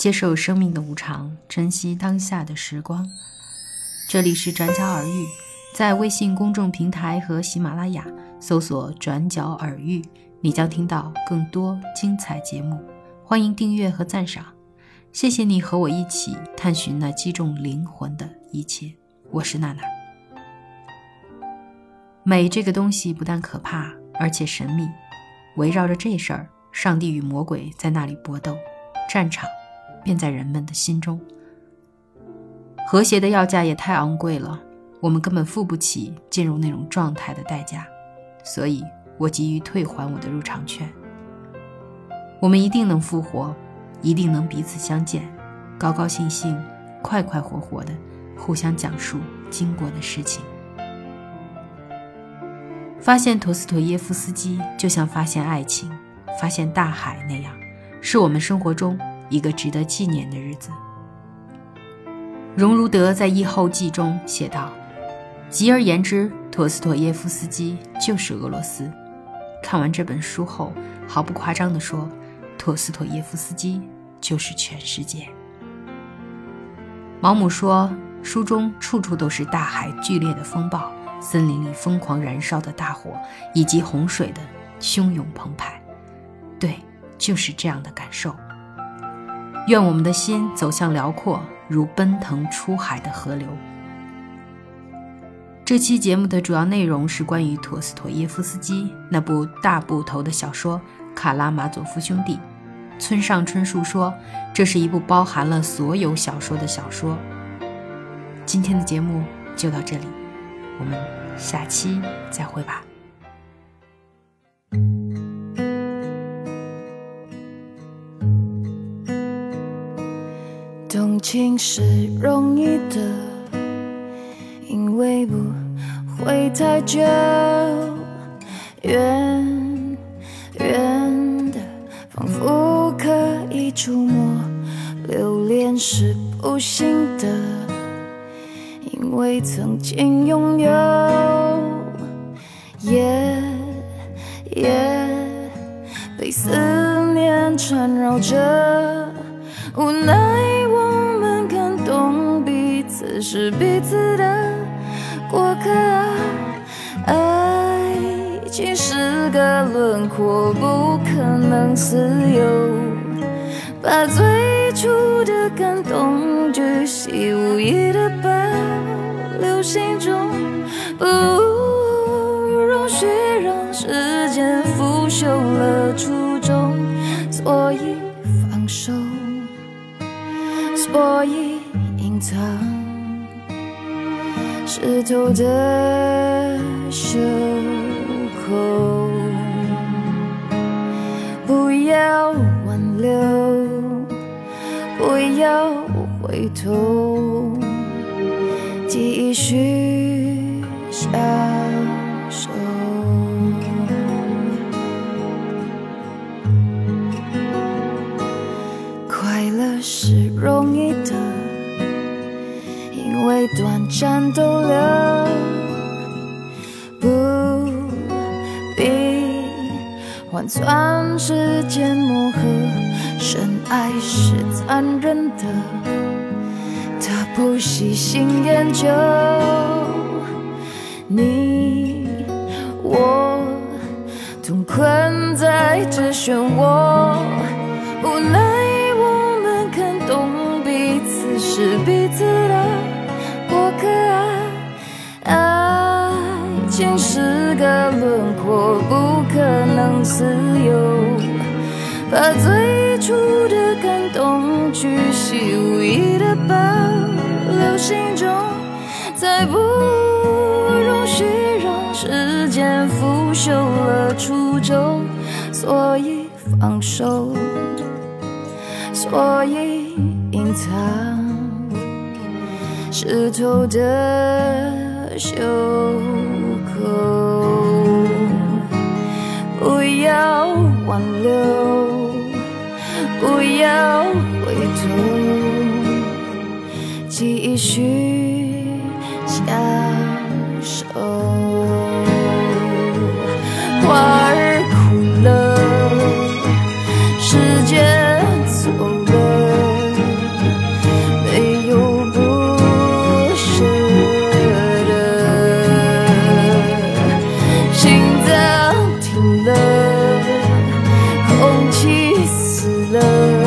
接受生命的无常，珍惜当下的时光。这里是转角耳语，在微信公众平台和喜马拉雅搜索“转角耳语”，你将听到更多精彩节目。欢迎订阅和赞赏，谢谢你和我一起探寻那击中灵魂的一切。我是娜娜。美这个东西不但可怕，而且神秘。围绕着这事儿，上帝与魔鬼在那里搏斗，战场。便在人们的心中。和谐的要价也太昂贵了，我们根本付不起进入那种状态的代价，所以我急于退还我的入场券。我们一定能复活，一定能彼此相见，高高兴兴、快快活活的互相讲述经过的事情。发现陀思妥耶夫斯基，就像发现爱情、发现大海那样，是我们生活中。一个值得纪念的日子。荣如德在《译后记》中写道：“极而言之，陀思妥耶夫斯基就是俄罗斯。”看完这本书后，毫不夸张地说，陀思妥耶夫斯基就是全世界。毛姆说：“书中处处都是大海剧烈的风暴，森林里疯狂燃烧的大火，以及洪水的汹涌澎湃。”对，就是这样的感受。愿我们的心走向辽阔，如奔腾出海的河流。这期节目的主要内容是关于陀思妥耶夫斯基那部大部头的小说《卡拉马佐夫兄弟》。村上春树说，这是一部包含了所有小说的小说。今天的节目就到这里，我们下期再会吧。动情是容易的，因为不会太久。远远的，仿佛可以触摸。留恋是不行的，因为曾经拥有。夜夜被思念缠绕着，无奈。是彼此的过客，爱情是个轮廓，不可能自由。把最初的感动巨细无遗的保留心中，不容许让时间腐朽了初衷，所以放手，所以隐藏。湿透的袖口，不要挽留，不要回头，继续下短暂逗留，不必换算时间磨合。深爱是残忍的，他不细心研究。你我同困在这漩涡，无奈我们看懂彼此是情是个轮廓，不可能自由。把最初的感动，巨细无意的保留心中，再不容许让时间腐朽了初衷。所以放手，所以隐藏。湿透的袖哦，不要挽留，不要回头，继续下。了。